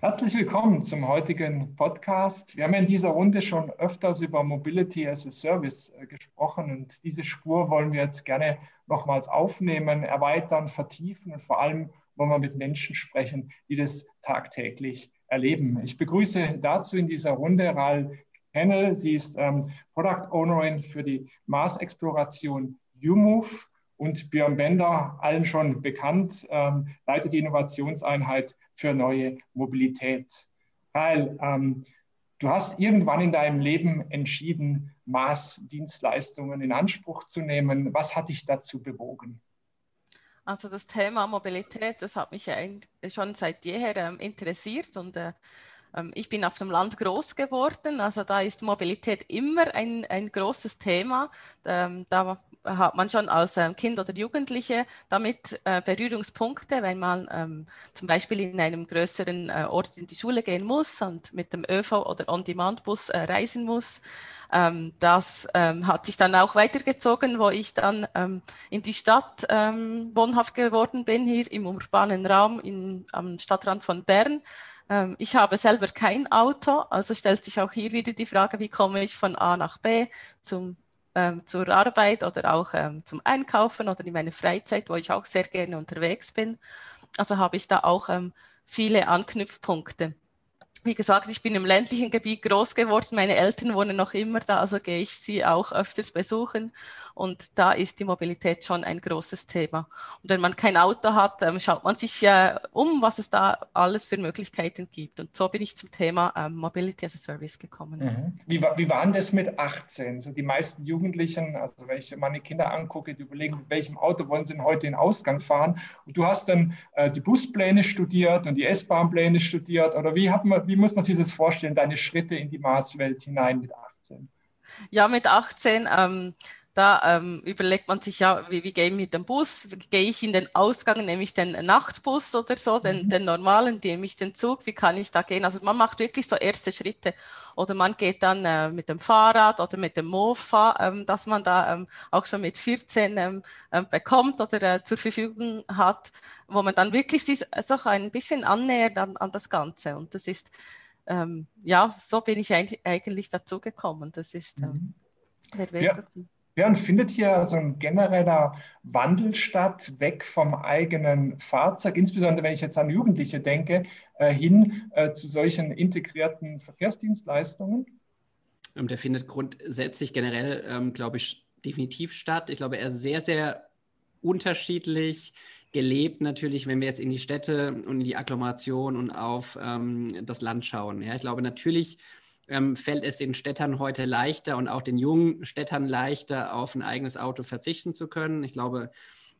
Herzlich willkommen zum heutigen Podcast. Wir haben in dieser Runde schon öfters über Mobility as a Service äh, gesprochen und diese Spur wollen wir jetzt gerne nochmals aufnehmen, erweitern, vertiefen und vor allem wollen wir mit Menschen sprechen, die das tagtäglich erleben. Ich begrüße dazu in dieser Runde Ral Hennel. Sie ist ähm, Product Ownerin für die Mars-Exploration UMove und Björn Bender, allen schon bekannt, ähm, leitet die Innovationseinheit für neue Mobilität. Weil ähm, du hast irgendwann in deinem Leben entschieden, Maßdienstleistungen in Anspruch zu nehmen. Was hat dich dazu bewogen? Also das Thema Mobilität, das hat mich ja schon seit jeher ähm, interessiert und äh, ich bin auf dem Land groß geworden, also da ist Mobilität immer ein, ein großes Thema. Ähm, da hat man schon als ähm, Kind oder Jugendliche damit äh, Berührungspunkte, wenn man ähm, zum Beispiel in einem größeren äh, Ort in die Schule gehen muss und mit dem ÖV oder On-Demand-Bus äh, reisen muss. Ähm, das ähm, hat sich dann auch weitergezogen, wo ich dann ähm, in die Stadt ähm, wohnhaft geworden bin, hier im urbanen Raum in, am Stadtrand von Bern. Ähm, ich habe selber kein Auto, also stellt sich auch hier wieder die Frage, wie komme ich von A nach B zum ähm, zur Arbeit oder auch ähm, zum Einkaufen oder in meiner Freizeit, wo ich auch sehr gerne unterwegs bin. Also habe ich da auch ähm, viele Anknüpfpunkte wie gesagt, ich bin im ländlichen Gebiet groß geworden. Meine Eltern wohnen noch immer da, also gehe ich sie auch öfters besuchen. Und da ist die Mobilität schon ein großes Thema. Und wenn man kein Auto hat, ähm, schaut man sich äh, um, was es da alles für Möglichkeiten gibt. Und so bin ich zum Thema ähm, Mobility as a Service gekommen. Mhm. Wie, wie war das mit 18? So die meisten Jugendlichen, also wenn ich meine Kinder angucke, die überlegen, mit welchem Auto wollen sie denn heute in den Ausgang fahren? Und du hast dann äh, die Buspläne studiert und die S-Bahn-Pläne studiert. Oder wie, hat man, wie wie muss man sich das vorstellen, deine Schritte in die Marswelt hinein mit 18? Ja, mit 18, ähm, da ähm, überlegt man sich ja, wie, wie gehe ich mit dem Bus? Gehe ich in den Ausgang, nehme ich den Nachtbus oder so, den, mhm. den normalen, nehme ich den Zug, wie kann ich da gehen? Also man macht wirklich so erste Schritte. Oder man geht dann äh, mit dem Fahrrad oder mit dem Mofa, ähm, dass man da ähm, auch schon mit 14 ähm, ähm, bekommt oder äh, zur Verfügung hat, wo man dann wirklich sich so ein bisschen annähert an, an das Ganze. Und das ist, ähm, ja, so bin ich eigentlich dazu gekommen. Das ist ähm, mhm. der Weg ja. dazu. Ja, und findet hier so ein genereller Wandel statt, weg vom eigenen Fahrzeug, insbesondere wenn ich jetzt an Jugendliche denke, äh, hin äh, zu solchen integrierten Verkehrsdienstleistungen? Ähm, der findet grundsätzlich generell, ähm, glaube ich, definitiv statt. Ich glaube, er ist sehr, sehr unterschiedlich gelebt natürlich, wenn wir jetzt in die Städte und in die Agglomeration und auf ähm, das Land schauen. Ja, ich glaube natürlich, ähm, fällt es den Städtern heute leichter und auch den jungen Städtern leichter, auf ein eigenes Auto verzichten zu können. Ich glaube,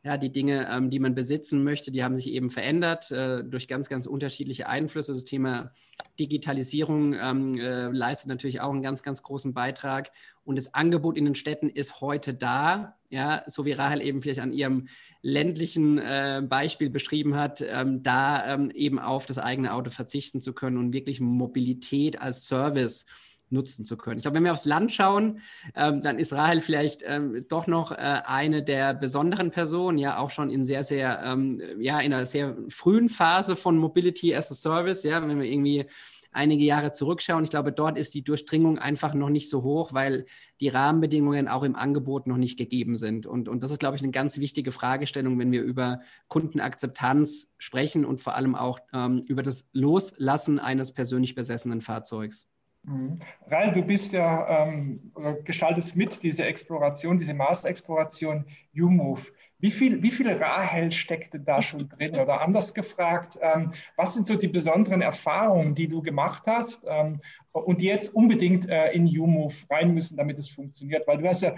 ja, die Dinge, ähm, die man besitzen möchte, die haben sich eben verändert äh, durch ganz, ganz unterschiedliche Einflüsse. Das Thema Digitalisierung ähm, äh, leistet natürlich auch einen ganz, ganz großen Beitrag. Und das Angebot in den Städten ist heute da, ja, so wie Rahel eben vielleicht an ihrem ländlichen äh, Beispiel beschrieben hat, ähm, da ähm, eben auf das eigene Auto verzichten zu können und wirklich Mobilität als Service nutzen zu können. Ich glaube, wenn wir aufs Land schauen, ähm, dann ist Rahel vielleicht ähm, doch noch äh, eine der besonderen Personen, ja auch schon in sehr, sehr, ähm, ja, in einer sehr frühen Phase von Mobility as a Service, ja, wenn wir irgendwie einige Jahre zurückschauen. Ich glaube, dort ist die Durchdringung einfach noch nicht so hoch, weil die Rahmenbedingungen auch im Angebot noch nicht gegeben sind. Und, und das ist, glaube ich, eine ganz wichtige Fragestellung, wenn wir über Kundenakzeptanz sprechen und vor allem auch ähm, über das Loslassen eines persönlich besessenen Fahrzeugs. Mhm. Rail, du bist ja, ähm, gestaltest mit diese Exploration, diese Mars-Exploration U-Move. Wie viel, wie viel Rahel steckte da schon drin? Oder anders gefragt, ähm, was sind so die besonderen Erfahrungen, die du gemacht hast ähm, und die jetzt unbedingt äh, in U-Move rein müssen, damit es funktioniert? Weil du hast ja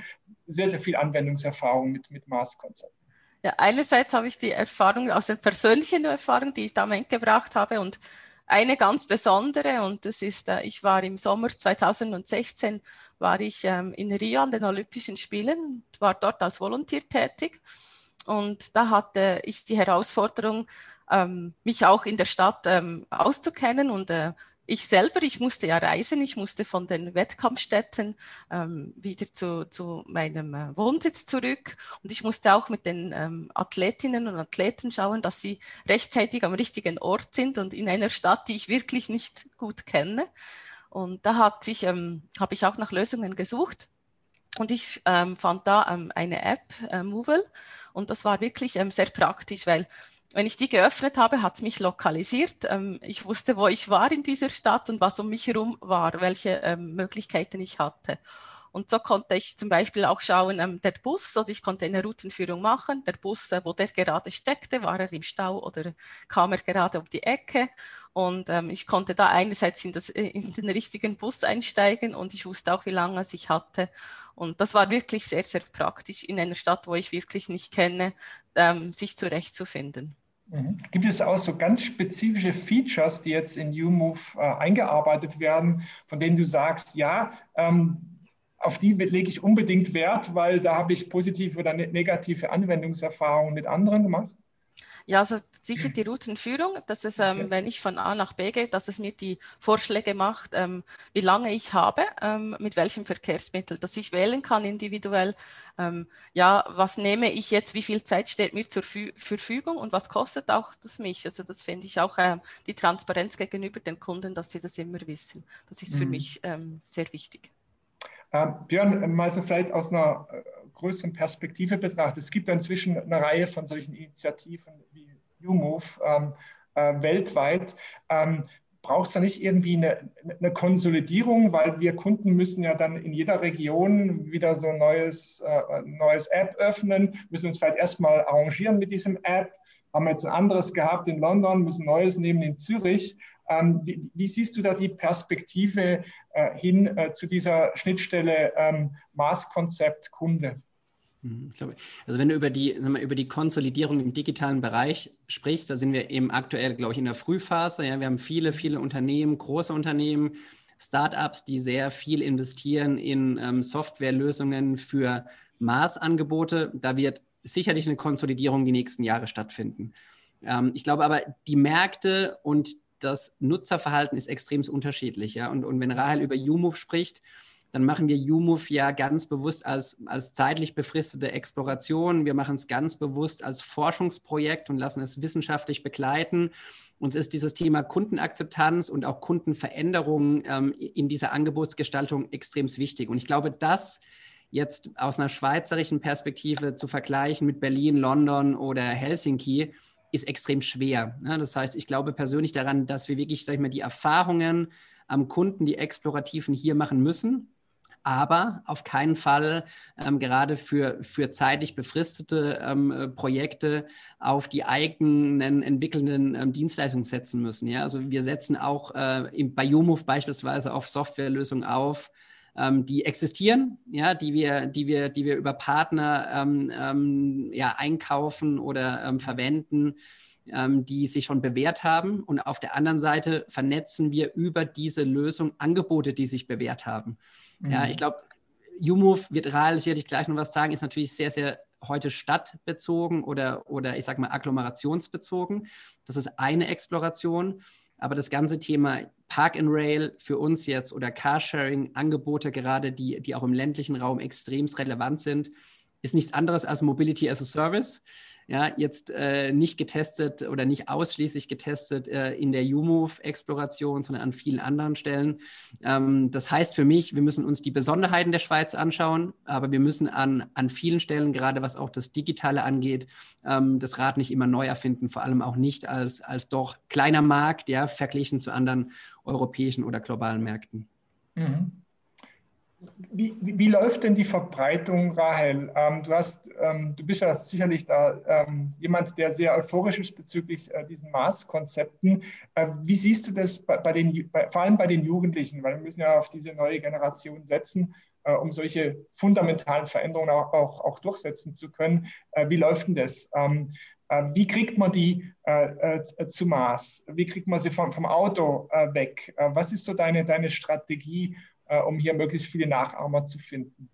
sehr, sehr viel Anwendungserfahrung mit, mit Mars-Konzepten. Ja, einerseits habe ich die Erfahrung aus der persönlichen Erfahrung, die ich da mitgebracht habe und eine ganz besondere und das ist, äh, ich war im Sommer 2016, war ich ähm, in Rio an den Olympischen Spielen, war dort als Volontär tätig. Und da hatte ich die Herausforderung, ähm, mich auch in der Stadt ähm, auszukennen und äh, ich selber, ich musste ja reisen, ich musste von den Wettkampfstätten ähm, wieder zu, zu meinem äh, Wohnsitz zurück und ich musste auch mit den ähm, Athletinnen und Athleten schauen, dass sie rechtzeitig am richtigen Ort sind und in einer Stadt, die ich wirklich nicht gut kenne. Und da hat sich, ähm, habe ich auch nach Lösungen gesucht. Und ich ähm, fand da ähm, eine App, äh, Movil, und das war wirklich ähm, sehr praktisch, weil wenn ich die geöffnet habe, hat es mich lokalisiert. Ähm, ich wusste, wo ich war in dieser Stadt und was um mich herum war, welche ähm, Möglichkeiten ich hatte. Und so konnte ich zum Beispiel auch schauen, ähm, der Bus, oder ich konnte eine Routenführung machen. Der Bus, äh, wo der gerade steckte, war er im Stau oder kam er gerade um die Ecke. Und ich konnte da einerseits in, das, äh, in den richtigen Bus einsteigen und ich wusste auch, wie lange es ich hatte. Und das war wirklich sehr, sehr praktisch in einer Stadt, wo ich wirklich nicht kenne, ähm, sich zurechtzufinden. Mhm. Gibt es auch so ganz spezifische Features, die jetzt in UMove äh, eingearbeitet werden, von denen du sagst, ja, ähm, auf die lege ich unbedingt Wert, weil da habe ich positive oder ne-, negative Anwendungserfahrungen mit anderen gemacht? Ja, also sicher die Routenführung, dass es, ähm, okay. wenn ich von A nach B gehe, dass es mir die Vorschläge macht, ähm, wie lange ich habe, ähm, mit welchem Verkehrsmittel, dass ich wählen kann individuell, ähm, ja, was nehme ich jetzt, wie viel Zeit steht mir zur Fü Verfügung und was kostet auch das mich. Also das finde ich auch äh, die Transparenz gegenüber den Kunden, dass sie das immer wissen. Das ist mhm. für mich ähm, sehr wichtig. Äh, Björn, mal so vielleicht aus einer größeren Perspektive betrachtet. Es gibt inzwischen eine Reihe von solchen Initiativen wie YouMove ähm, äh, weltweit. Ähm, Braucht es da nicht irgendwie eine, eine, Konsolidierung, weil wir Kunden müssen ja dann in jeder Region wieder so ein neues, äh, neues App öffnen, müssen uns vielleicht erstmal arrangieren mit diesem App, haben jetzt ein anderes gehabt in London, müssen Neues nehmen in Zürich. Ähm, wie, wie, siehst du da die Perspektive äh, hin äh, zu dieser Schnittstelle ähm, Maßkonzept Kunde? Mhm, glaube, also wenn du über die, mal, über die Konsolidierung im digitalen Bereich sprichst, da sind wir eben aktuell, glaube ich, in der Frühphase. Ja, wir haben viele, viele Unternehmen, große Unternehmen, Startups, die sehr viel investieren in ähm, Softwarelösungen für Maßangebote. Da wird sicherlich eine Konsolidierung die nächsten Jahre stattfinden. Ähm, ich glaube aber, die Märkte und das Nutzerverhalten ist extrem unterschiedlich. Ja? Und, und wenn Rahel über YouMove spricht, dann machen wir YouMove ja ganz bewusst als, als zeitlich befristete Exploration. Wir machen es ganz bewusst als Forschungsprojekt und lassen es wissenschaftlich begleiten. Uns ist dieses Thema Kundenakzeptanz und auch Kundenveränderung ähm, in dieser Angebotsgestaltung extrem wichtig. Und ich glaube, das jetzt aus einer schweizerischen Perspektive zu vergleichen mit Berlin, London oder Helsinki, ist extrem schwer. Das heißt, ich glaube persönlich daran, dass wir wirklich, sag ich mal, die Erfahrungen am Kunden, die explorativen hier machen müssen, aber auf keinen Fall ähm, gerade für, für zeitlich befristete ähm, äh, Projekte auf die eigenen entwickelnden ähm, Dienstleistungen setzen müssen. Ja? Also wir setzen auch äh, bei YouMove beispielsweise auf Softwarelösungen auf, ähm, die existieren, ja, die wir, die wir, die wir über Partner ähm, ähm, ja, einkaufen oder ähm, verwenden, ähm, die sich schon bewährt haben. Und auf der anderen Seite vernetzen wir über diese Lösung Angebote, die sich bewährt haben. Mhm. Ja, ich glaube, UMove wird Rahel sicherlich gleich noch was sagen, ist natürlich sehr, sehr heute stadtbezogen oder, oder ich sage mal agglomerationsbezogen. Das ist eine Exploration. Aber das ganze Thema Park and Rail für uns jetzt oder Carsharing-Angebote, gerade die, die auch im ländlichen Raum extrem relevant sind, ist nichts anderes als Mobility as a Service ja, jetzt äh, nicht getestet oder nicht ausschließlich getestet äh, in der UMove-Exploration, sondern an vielen anderen Stellen. Ähm, das heißt für mich, wir müssen uns die Besonderheiten der Schweiz anschauen, aber wir müssen an, an vielen Stellen, gerade was auch das Digitale angeht, ähm, das Rad nicht immer neu erfinden, vor allem auch nicht als, als doch kleiner Markt, ja, verglichen zu anderen europäischen oder globalen Märkten. Mhm. Wie, wie, wie, läuft denn die Verbreitung, Rahel? Ähm, du, hast, ähm, du bist ja sicherlich da ähm, jemand, der sehr euphorisch ist bezüglich äh, diesen Maßkonzepten. Äh, wie siehst du das bei, bei den, bei, vor allem bei den Jugendlichen? Weil wir müssen ja auf diese neue Generation setzen, äh, um solche fundamentalen Veränderungen auch, auch, auch durchsetzen zu können. Äh, wie läuft denn das? Ähm, äh, wie kriegt man die äh, zu Maß? Wie kriegt man sie vom, vom Auto weg? was ist so deine, deine Strategie? Äh, um hier möglichst viele Nachahmer zu finden?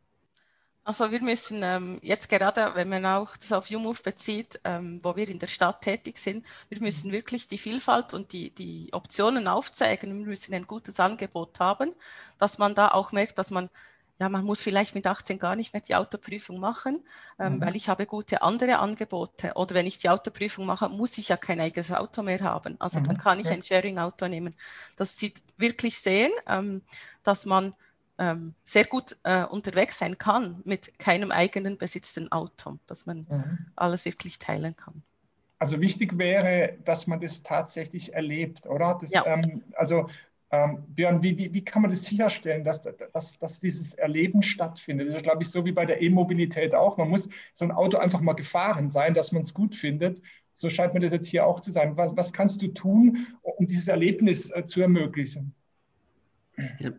Also wir müssen ähm, jetzt gerade, wenn man auch das auf YouMove bezieht, ähm, wo wir in der Stadt tätig sind, wir müssen wirklich die Vielfalt und die, die Optionen aufzeigen. Wir müssen ein gutes Angebot haben, dass man da auch merkt, dass man ja, man muss vielleicht mit 18 gar nicht mehr die Autoprüfung machen, ähm, mhm. weil ich habe gute andere Angebote. Oder wenn ich die Autoprüfung mache, muss ich ja kein eigenes Auto mehr haben. Also mhm. dann kann ich ja. ein Sharing-Auto nehmen. Das sieht wirklich sehen, ähm, dass man ähm, sehr gut äh, unterwegs sein kann mit keinem eigenen besitzten Auto, dass man mhm. alles wirklich teilen kann. Also wichtig wäre, dass man das tatsächlich erlebt, oder? Das, ja. ähm, also ähm, Björn, wie, wie, wie, kann man das sicherstellen, dass, dass, dass dieses Erleben stattfindet? Das ist, glaube ich, so wie bei der E-Mobilität auch. Man muss so ein Auto einfach mal gefahren sein, dass man es gut findet. So scheint mir das jetzt hier auch zu sein. Was, was kannst du tun, um dieses Erlebnis äh, zu ermöglichen? Ja,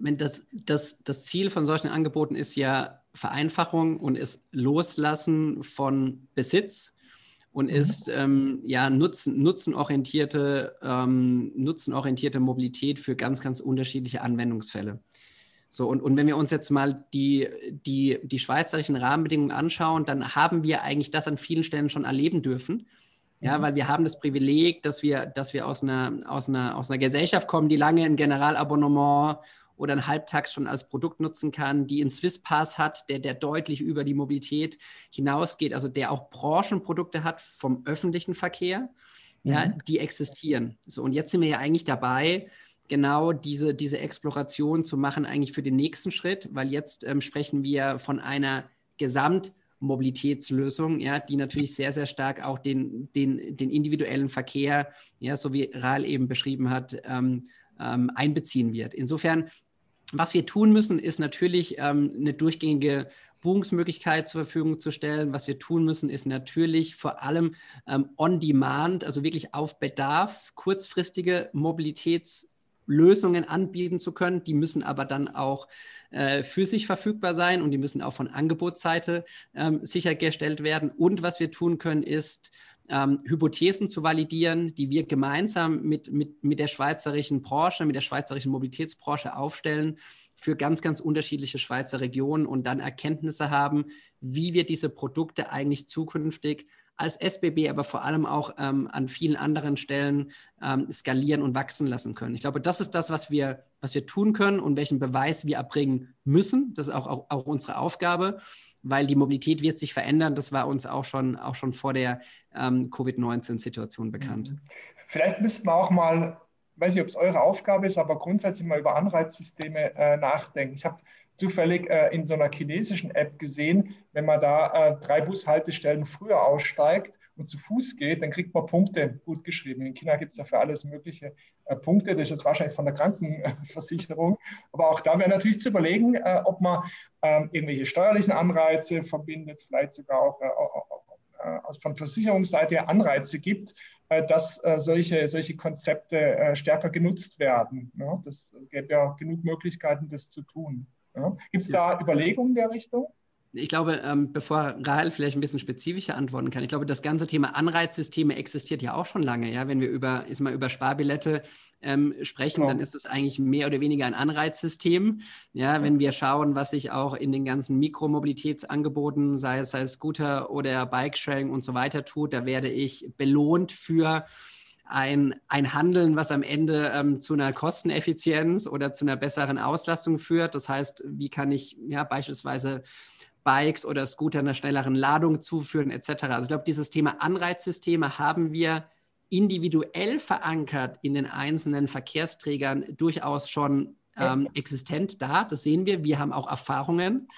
das, das, das Ziel von solchen Angeboten ist ja Vereinfachung und ist Loslassen von Besitz und mhm. ist ähm, ja nutzen, nutzenorientierte, ähm, nutzenorientierte Mobilität für ganz, ganz unterschiedliche Anwendungsfälle. So, und, und wenn wir uns jetzt mal die, die, die schweizerischen Rahmenbedingungen anschauen, dann haben wir eigentlich das an vielen Stellen schon erleben dürfen. Ja, mhm. weil wir haben das Privileg, dass wir, dass wir aus einer, aus, einer, aus einer Gesellschaft kommen, die lange ein Generalabonnement oder einen Halbtags schon als Produkt nutzen kann, die einen Swisspass hat, der, der deutlich über die Mobilität hinausgeht, also der auch Branchenprodukte hat vom öffentlichen Verkehr, mhm. ja, die existieren. So, und jetzt sind wir ja eigentlich dabei, genau diese, diese Exploration zu machen, eigentlich für den nächsten Schritt, weil jetzt ähm, sprechen wir von einer Gesamtmobilitätslösung, ja, die natürlich sehr, sehr stark auch den, den, den individuellen Verkehr, ja, so wie Rahl eben beschrieben hat, ähm, ähm, einbeziehen wird. Insofern was wir tun müssen, ist natürlich ähm, eine durchgängige Buchungsmöglichkeit zur Verfügung zu stellen. Was wir tun müssen, ist natürlich vor allem ähm, on-demand, also wirklich auf Bedarf, kurzfristige Mobilitätslösungen anbieten zu können. Die müssen aber dann auch äh, für sich verfügbar sein und die müssen auch von Angebotsseite ähm, sichergestellt werden. Und was wir tun können, ist ähm, Hypothesen zu validieren, die wir gemeinsam mit, mit, mit der schweizerischen Branche, mit der schweizerischen Mobilitätsbranche aufstellen für ganz, ganz unterschiedliche Schweizer Regionen und dann Erkenntnisse haben, wie wir diese Produkte eigentlich zukünftig als SBB, aber vor allem auch ähm, an vielen anderen Stellen ähm, skalieren und wachsen lassen können. Ich glaube, das ist das, was wir, was wir tun können und welchen Beweis wir erbringen müssen. Das ist auch, auch, auch unsere Aufgabe weil die Mobilität wird sich verändern. Das war uns auch schon, auch schon vor der ähm, Covid-19-Situation bekannt. Mhm. Vielleicht müssten wir auch mal, weiß nicht, ob es eure Aufgabe ist, aber grundsätzlich mal über Anreizsysteme äh, nachdenken. Ich habe zufällig äh, in so einer chinesischen App gesehen, wenn man da äh, drei Bushaltestellen früher aussteigt und zu Fuß geht, dann kriegt man Punkte gut geschrieben. In China gibt es dafür alles mögliche äh, Punkte. Das ist jetzt wahrscheinlich von der Krankenversicherung. Aber auch da wäre natürlich zu überlegen, äh, ob man ähm, irgendwelche steuerlichen Anreize verbindet, vielleicht sogar auch äh, von Versicherungsseite Anreize gibt, dass solche, solche Konzepte stärker genutzt werden. Das gäbe ja genug Möglichkeiten, das zu tun. Ja. Gibt es da Überlegungen der Richtung? Ich glaube, ähm, bevor Rahel vielleicht ein bisschen spezifischer antworten kann, ich glaube, das ganze Thema Anreizsysteme existiert ja auch schon lange. Ja? Wenn wir über, ist mal über Sparbillette ähm, sprechen, genau. dann ist es eigentlich mehr oder weniger ein Anreizsystem. Ja, wenn wir schauen, was sich auch in den ganzen Mikromobilitätsangeboten, sei es, sei es Scooter oder Bike-Sharing und so weiter tut, da werde ich belohnt für ein, ein Handeln, was am Ende ähm, zu einer Kosteneffizienz oder zu einer besseren Auslastung führt. Das heißt, wie kann ich ja beispielsweise Bikes oder Scooter einer schnelleren Ladung zuführen etc. Also ich glaube, dieses Thema Anreizsysteme haben wir individuell verankert in den einzelnen Verkehrsträgern durchaus schon ähm, existent da. Das sehen wir. Wir haben auch Erfahrungen.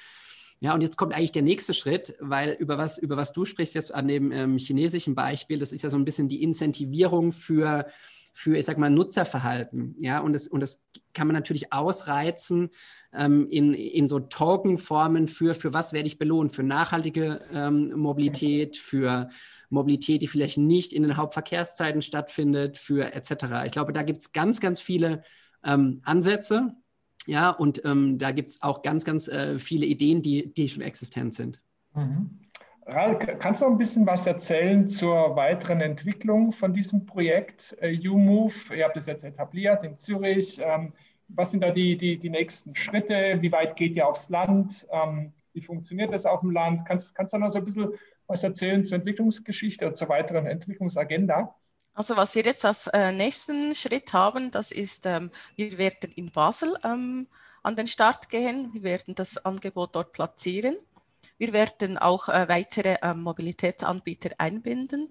Ja, und jetzt kommt eigentlich der nächste Schritt, weil über was, über was du sprichst jetzt an dem ähm, chinesischen Beispiel, das ist ja so ein bisschen die Incentivierung für, für ich sag mal, Nutzerverhalten. Ja, und das, und das kann man natürlich ausreizen ähm, in, in so Token-Formen für, für was werde ich belohnt? Für nachhaltige ähm, Mobilität, für Mobilität, die vielleicht nicht in den Hauptverkehrszeiten stattfindet, für etc. Ich glaube, da gibt es ganz, ganz viele ähm, Ansätze. Ja, und ähm, da gibt es auch ganz, ganz äh, viele Ideen, die, die schon existent sind. Mhm. Ral, kannst du noch ein bisschen was erzählen zur weiteren Entwicklung von diesem Projekt äh, YouMove? Ihr habt es jetzt etabliert in Zürich. Ähm, was sind da die, die, die nächsten Schritte? Wie weit geht ihr aufs Land? Ähm, Wie funktioniert das auf dem Land? Kannst, kannst du noch so ein bisschen was erzählen zur Entwicklungsgeschichte zur weiteren Entwicklungsagenda? Also was wir jetzt als äh, nächsten Schritt haben, das ist, ähm, wir werden in Basel ähm, an den Start gehen. Wir werden das Angebot dort platzieren. Wir werden auch äh, weitere äh, Mobilitätsanbieter einbinden.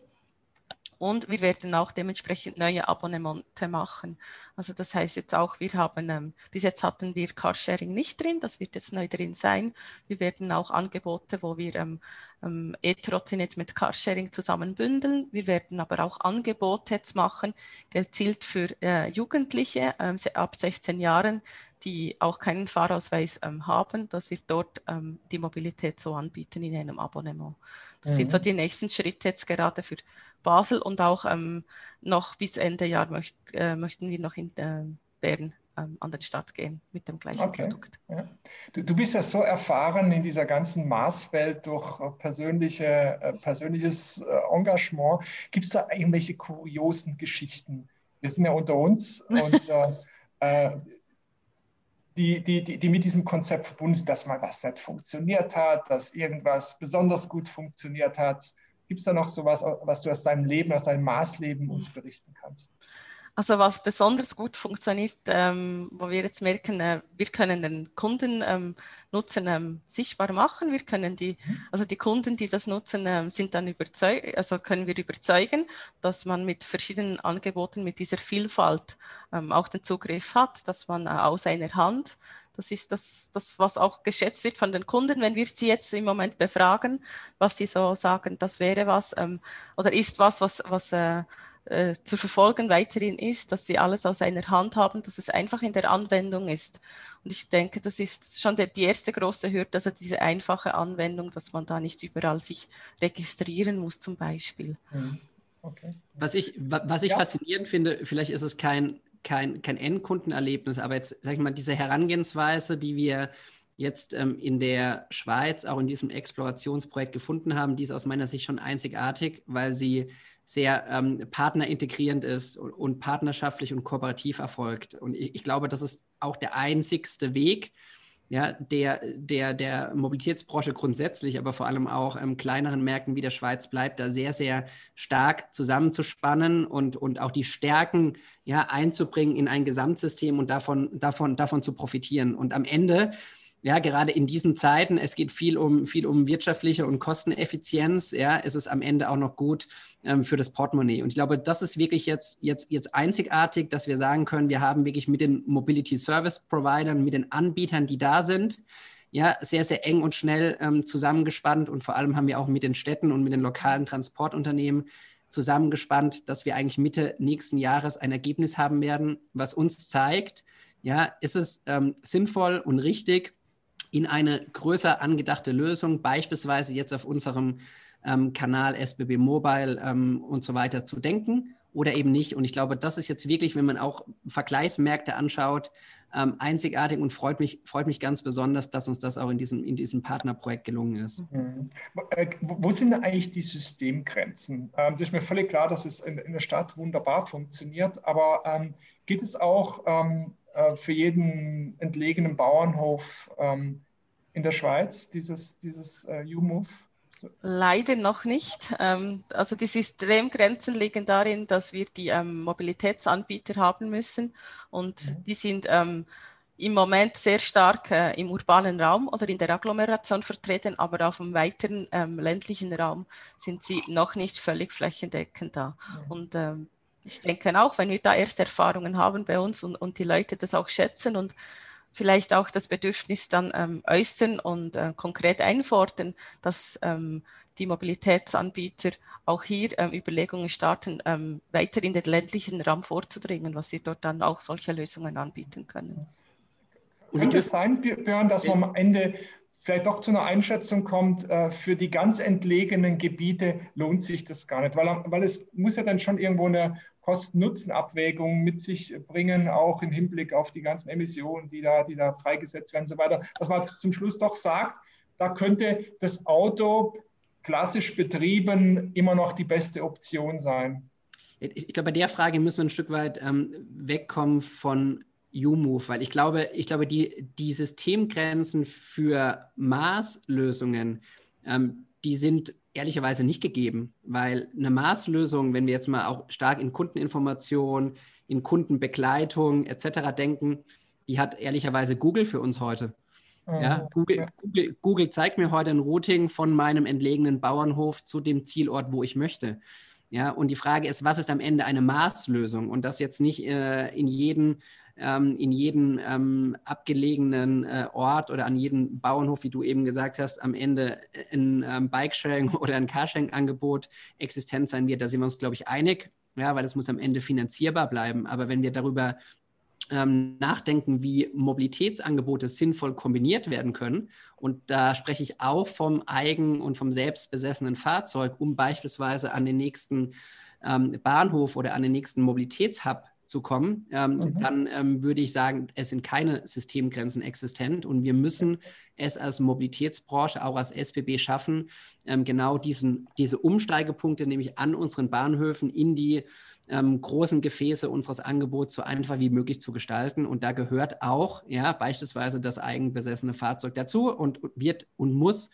Und wir werden auch dementsprechend neue Abonnemente machen. Also das heißt jetzt auch, wir haben, ähm, bis jetzt hatten wir Carsharing nicht drin, das wird jetzt neu drin sein. Wir werden auch Angebote, wo wir ähm, ähm, E-Trottinett mit Carsharing zusammen bündeln. Wir werden aber auch Angebote jetzt machen, gezielt für äh, Jugendliche ähm, ab 16 Jahren, die auch keinen Fahrausweis ähm, haben, dass wir dort ähm, die Mobilität so anbieten in einem Abonnement. Das mhm. sind so mhm. die nächsten Schritte jetzt gerade für Basel und auch ähm, noch bis Ende Jahr möcht, äh, möchten wir noch in äh, Bern ähm, an den Start gehen mit dem gleichen okay. Produkt. Ja. Du, du, bist ja so erfahren in dieser ganzen Maßwelt durch äh, persönliche, äh, persönliches äh, Engagement. Gibt es da irgendwelche kuriosen Geschichten? Wir sind ja unter uns und äh, die, die, die, die mit diesem Konzept verbunden sind, dass mal was nicht funktioniert hat, dass irgendwas besonders gut funktioniert hat. Gibt es da noch so was, was du aus deinem Leben, aus deinem Maßleben uns berichten kannst? Also was besonders gut funktioniert, ähm, wo wir jetzt merken, äh, wir können den Kunden ähm, Nutzen ähm, sichtbar machen. Wir können die, mhm. also die Kunden, die das nutzen, ähm, sind dann überzeugt, also können wir überzeugen, dass man mit verschiedenen Angeboten, mit dieser Vielfalt ähm, auch den Zugriff hat, dass man äh, aus einer Hand das ist das, das, was auch geschätzt wird von den Kunden, wenn wir sie jetzt im Moment befragen, was sie so sagen, das wäre was ähm, oder ist was, was, was äh, äh, zu verfolgen weiterhin ist, dass sie alles aus einer Hand haben, dass es einfach in der Anwendung ist. Und ich denke, das ist schon der, die erste große Hürde, also diese einfache Anwendung, dass man da nicht überall sich registrieren muss zum Beispiel. Mhm. Okay. Was ich, was ich ja. faszinierend finde, vielleicht ist es kein, kein, kein Endkundenerlebnis, aber jetzt, sag ich mal, diese Herangehensweise, die wir jetzt ähm, in der Schweiz auch in diesem Explorationsprojekt gefunden haben, die ist aus meiner Sicht schon einzigartig, weil sie sehr ähm, partnerintegrierend ist und, und, partnerschaftlich und kooperativ erfolgt. Und ich, ich, glaube, das ist auch der einzigste Weg, ja, der, der, der Mobilitätsbranche grundsätzlich, aber vor allem auch ähm, kleineren Märkten wie der Schweiz bleibt, da sehr, sehr stark zusammenzuspannen und, und auch die Stärken ja, einzubringen in ein Gesamtsystem und davon, davon, davon zu profitieren. Und am Ende ja, gerade in diesen Zeiten, es geht viel um, viel um wirtschaftliche und Kosteneffizienz, ja, ist es am Ende auch noch gut ähm, für das Portemonnaie. Und ich glaube, das ist wirklich jetzt, jetzt, jetzt einzigartig, dass wir sagen können, wir haben wirklich mit den Mobility Service Providern, mit den Anbietern, die da sind, ja, sehr, sehr eng und schnell ähm, zusammengespannt. Und vor allem haben wir auch mit den Städten und mit den lokalen Transportunternehmen zusammengespannt, dass wir eigentlich Mitte nächsten Jahres ein Ergebnis haben werden, was uns zeigt, ja, ist es ähm, sinnvoll und richtig, in eine größer angedachte Lösung, beispielsweise jetzt auf unserem ähm, Kanal SBB Mobile ähm, und so weiter zu denken oder eben nicht. Und ich glaube, das ist jetzt wirklich, wenn man auch Vergleichsmärkte anschaut, ähm, einzigartig und freut mich, freut mich ganz besonders, dass uns das auch in diesem, in diesem Partnerprojekt gelungen ist. Mhm. Äh, wo sind eigentlich die Systemgrenzen? Ähm, das ist mir völlig klar, dass es in, in der Stadt wunderbar funktioniert, aber ähm, geht es auch ähm, äh, für jeden entlegenen Bauernhof ähm, in der Schweiz, dieses, dieses äh, U-Move? Leider noch nicht. Ähm, also die Systemgrenzen liegen darin, dass wir die ähm, Mobilitätsanbieter haben müssen und mhm. die sind ähm, im Moment sehr stark äh, im urbanen Raum oder in der Agglomeration vertreten, aber auf dem weiteren ähm, ländlichen Raum sind sie noch nicht völlig flächendeckend da. Mhm. Und ähm, ich denke auch, wenn wir da erste Erfahrungen haben bei uns und, und die Leute das auch schätzen und vielleicht auch das Bedürfnis dann ähm, äußern und äh, konkret einfordern, dass ähm, die Mobilitätsanbieter auch hier ähm, Überlegungen starten, ähm, weiter in den ländlichen Raum vorzudringen, was sie dort dann auch solche Lösungen anbieten können. Könnte es sein, Björn, dass man am Ende vielleicht doch zu einer Einschätzung kommt, äh, für die ganz entlegenen Gebiete lohnt sich das gar nicht, weil, weil es muss ja dann schon irgendwo eine Kosten-Nutzen-Abwägung mit sich bringen, auch im Hinblick auf die ganzen Emissionen, die da, die da freigesetzt werden und so weiter, dass man zum Schluss doch sagt, da könnte das Auto klassisch betrieben immer noch die beste Option sein. Ich glaube, bei der Frage müssen wir ein Stück weit ähm, wegkommen von U-Move, weil ich glaube, ich glaube, die, die Systemgrenzen für Maßlösungen, ähm, die sind ehrlicherweise nicht gegeben, weil eine Maßlösung, wenn wir jetzt mal auch stark in Kundeninformation, in Kundenbegleitung etc. denken, die hat ehrlicherweise Google für uns heute. Ja, mhm. Google, Google, Google, zeigt mir heute ein Routing von meinem entlegenen Bauernhof zu dem Zielort, wo ich möchte. Ja, und die Frage ist, was ist am Ende eine Maßlösung? Und das jetzt nicht äh, in jeden ähm, in jeden ähm, abgelegenen äh, Ort oder an jedem Bauernhof, wie du eben gesagt hast, am Ende ein ähm, Bikesharing oder ein Carsharing-Angebot existent sein wird. Da sind wir uns, glaube ich, einig, ja, weil es muss am Ende finanzierbar bleiben. Aber wenn wir darüber ähm, nachdenken, wie Mobilitätsangebote sinnvoll kombiniert werden können. Und da spreche ich auch vom eigen- und vom selbstbesessenen Fahrzeug, um beispielsweise an den nächsten ähm, Bahnhof oder an den nächsten Mobilitätshub zu kommen, ähm, mhm. dann ähm, würde ich sagen, es sind keine Systemgrenzen existent und wir müssen es als Mobilitätsbranche, auch als SBB schaffen, ähm, genau diesen, diese Umsteigepunkte, nämlich an unseren Bahnhöfen in die ähm, großen Gefäße unseres Angebots so einfach wie möglich zu gestalten. Und da gehört auch ja, beispielsweise das eigenbesessene Fahrzeug dazu und wird und muss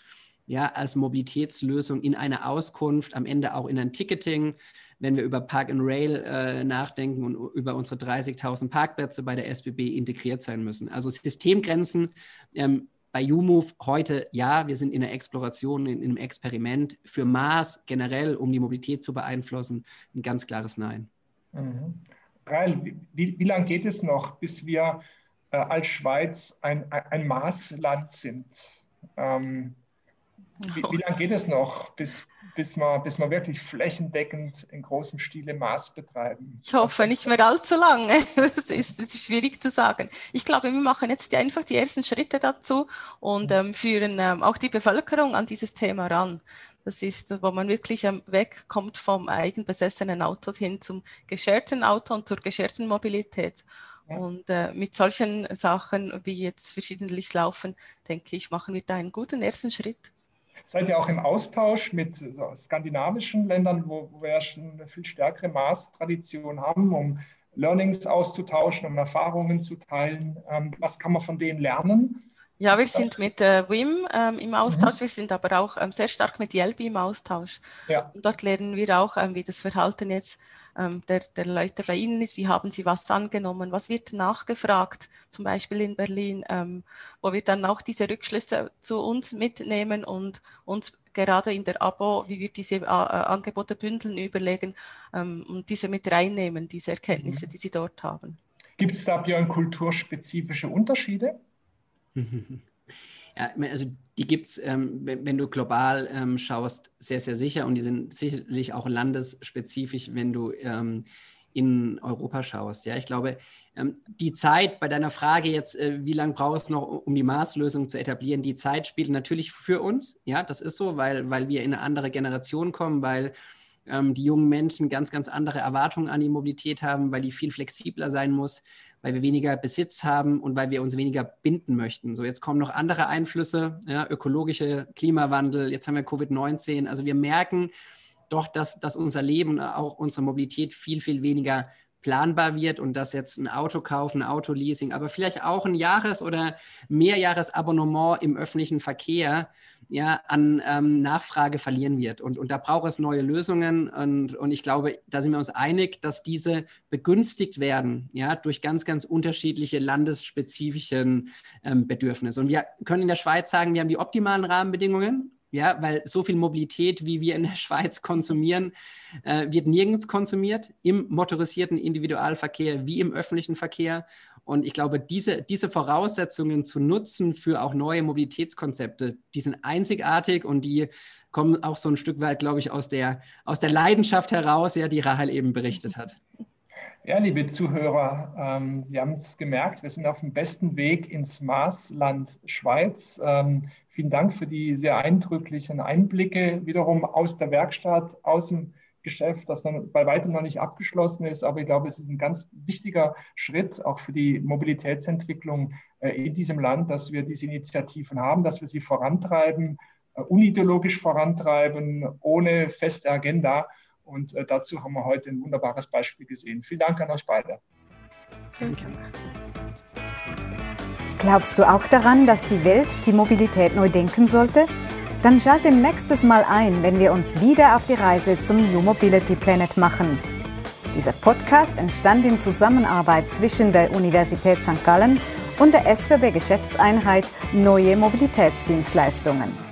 ja als Mobilitätslösung in eine Auskunft, am Ende auch in ein Ticketing, wenn wir über Park and Rail äh, nachdenken und über unsere 30.000 Parkplätze bei der SBB integriert sein müssen. Also Systemgrenzen ähm, bei UMove heute ja, wir sind in der Exploration, in, in einem Experiment. Für Mars generell, um die Mobilität zu beeinflussen, ein ganz klares Nein. Mhm. Rail, wie, wie lange geht es noch, bis wir äh, als Schweiz ein, ein Maßland sind? Ähm, wie, wie lange geht es noch, bis, bis, wir, bis wir wirklich flächendeckend in großem Stile Maß betreiben? Ich hoffe nicht mehr allzu lange. Das ist, das ist schwierig zu sagen. Ich glaube, wir machen jetzt die, einfach die ersten Schritte dazu und ähm, führen ähm, auch die Bevölkerung an dieses Thema ran. Das ist, wo man wirklich ähm, wegkommt vom eigenbesessenen Auto hin zum gescherten Auto und zur gescherten Mobilität. Ja. Und äh, mit solchen Sachen, wie jetzt verschiedentlich laufen, denke ich, machen wir da einen guten ersten Schritt. Seid ihr auch im Austausch mit so, skandinavischen Ländern, wo, wo wir schon eine viel stärkere Maßtradition haben, um Learnings auszutauschen, um Erfahrungen zu teilen? Ähm, was kann man von denen lernen? Ja, wir sind mit äh, WIM ähm, im Austausch, mhm. wir sind aber auch ähm, sehr stark mit Yelby im Austausch. Ja. Und dort lernen wir auch, ähm, wie das Verhalten jetzt ähm, der, der Leute bei Ihnen ist, wie haben Sie was angenommen, was wird nachgefragt, zum Beispiel in Berlin, ähm, wo wir dann auch diese Rückschlüsse zu uns mitnehmen und uns gerade in der Abo, wie wir diese äh, Angebote bündeln, überlegen ähm, und diese mit reinnehmen, diese Erkenntnisse, mhm. die Sie dort haben. Gibt es da, Björn, kulturspezifische Unterschiede? Ja, also die gibt es, ähm, wenn, wenn, du global ähm, schaust, sehr, sehr sicher und die sind sicherlich auch landesspezifisch, wenn du ähm, in Europa schaust. Ja, ich glaube, ähm, die Zeit bei deiner Frage jetzt, äh, wie lange brauchst du noch, um die Maßlösung zu etablieren, die Zeit spielt natürlich für uns. Ja, das ist so, weil, weil wir in eine andere Generation kommen, weil ähm, die jungen Menschen ganz, ganz andere Erwartungen an die Mobilität haben, weil die viel flexibler sein muss, weil wir weniger Besitz haben und weil wir uns weniger binden möchten. So, jetzt kommen noch andere Einflüsse, ja, ökologische Klimawandel, jetzt haben wir Covid-19. Also wir merken doch, dass, dass unser Leben, auch unsere Mobilität viel, viel weniger planbar wird und dass jetzt ein Auto kaufen, ein Autoleasing, aber vielleicht auch ein Jahres- oder Mehrjahresabonnement im öffentlichen Verkehr ja, an ähm, Nachfrage verlieren wird. Und, und da braucht es neue Lösungen. Und, und ich glaube, da sind wir uns einig, dass diese begünstigt werden ja, durch ganz, ganz unterschiedliche landesspezifischen ähm, Bedürfnisse. Und wir können in der Schweiz sagen, wir haben die optimalen Rahmenbedingungen ja, weil so viel Mobilität, wie wir in der Schweiz konsumieren, äh, wird nirgends konsumiert, im motorisierten Individualverkehr wie im öffentlichen Verkehr. Und ich glaube, diese, diese Voraussetzungen zu nutzen für auch neue Mobilitätskonzepte, die sind einzigartig und die kommen auch so ein Stück weit, glaube ich, aus der, aus der Leidenschaft heraus, ja, die Rahel eben berichtet hat. Ja, liebe Zuhörer, ähm, Sie haben es gemerkt, wir sind auf dem besten Weg ins Marsland Schweiz. Ähm, Vielen Dank für die sehr eindrücklichen Einblicke wiederum aus der Werkstatt, aus dem Geschäft, das dann bei weitem noch nicht abgeschlossen ist. Aber ich glaube, es ist ein ganz wichtiger Schritt auch für die Mobilitätsentwicklung äh, in diesem Land, dass wir diese Initiativen haben, dass wir sie vorantreiben, äh, unideologisch vorantreiben, ohne feste Agenda. Und äh, dazu haben wir heute ein wunderbares Beispiel gesehen. Vielen Dank an euch beide. Vielen Dank. Glaubst du auch daran, dass die Welt die Mobilität neu denken sollte? Dann schalte nächstes Mal ein, wenn wir uns wieder auf die Reise zum New Mobility Planet machen. Dieser Podcast entstand in Zusammenarbeit zwischen der Universität St. Gallen und der SBB Geschäftseinheit Neue Mobilitätsdienstleistungen.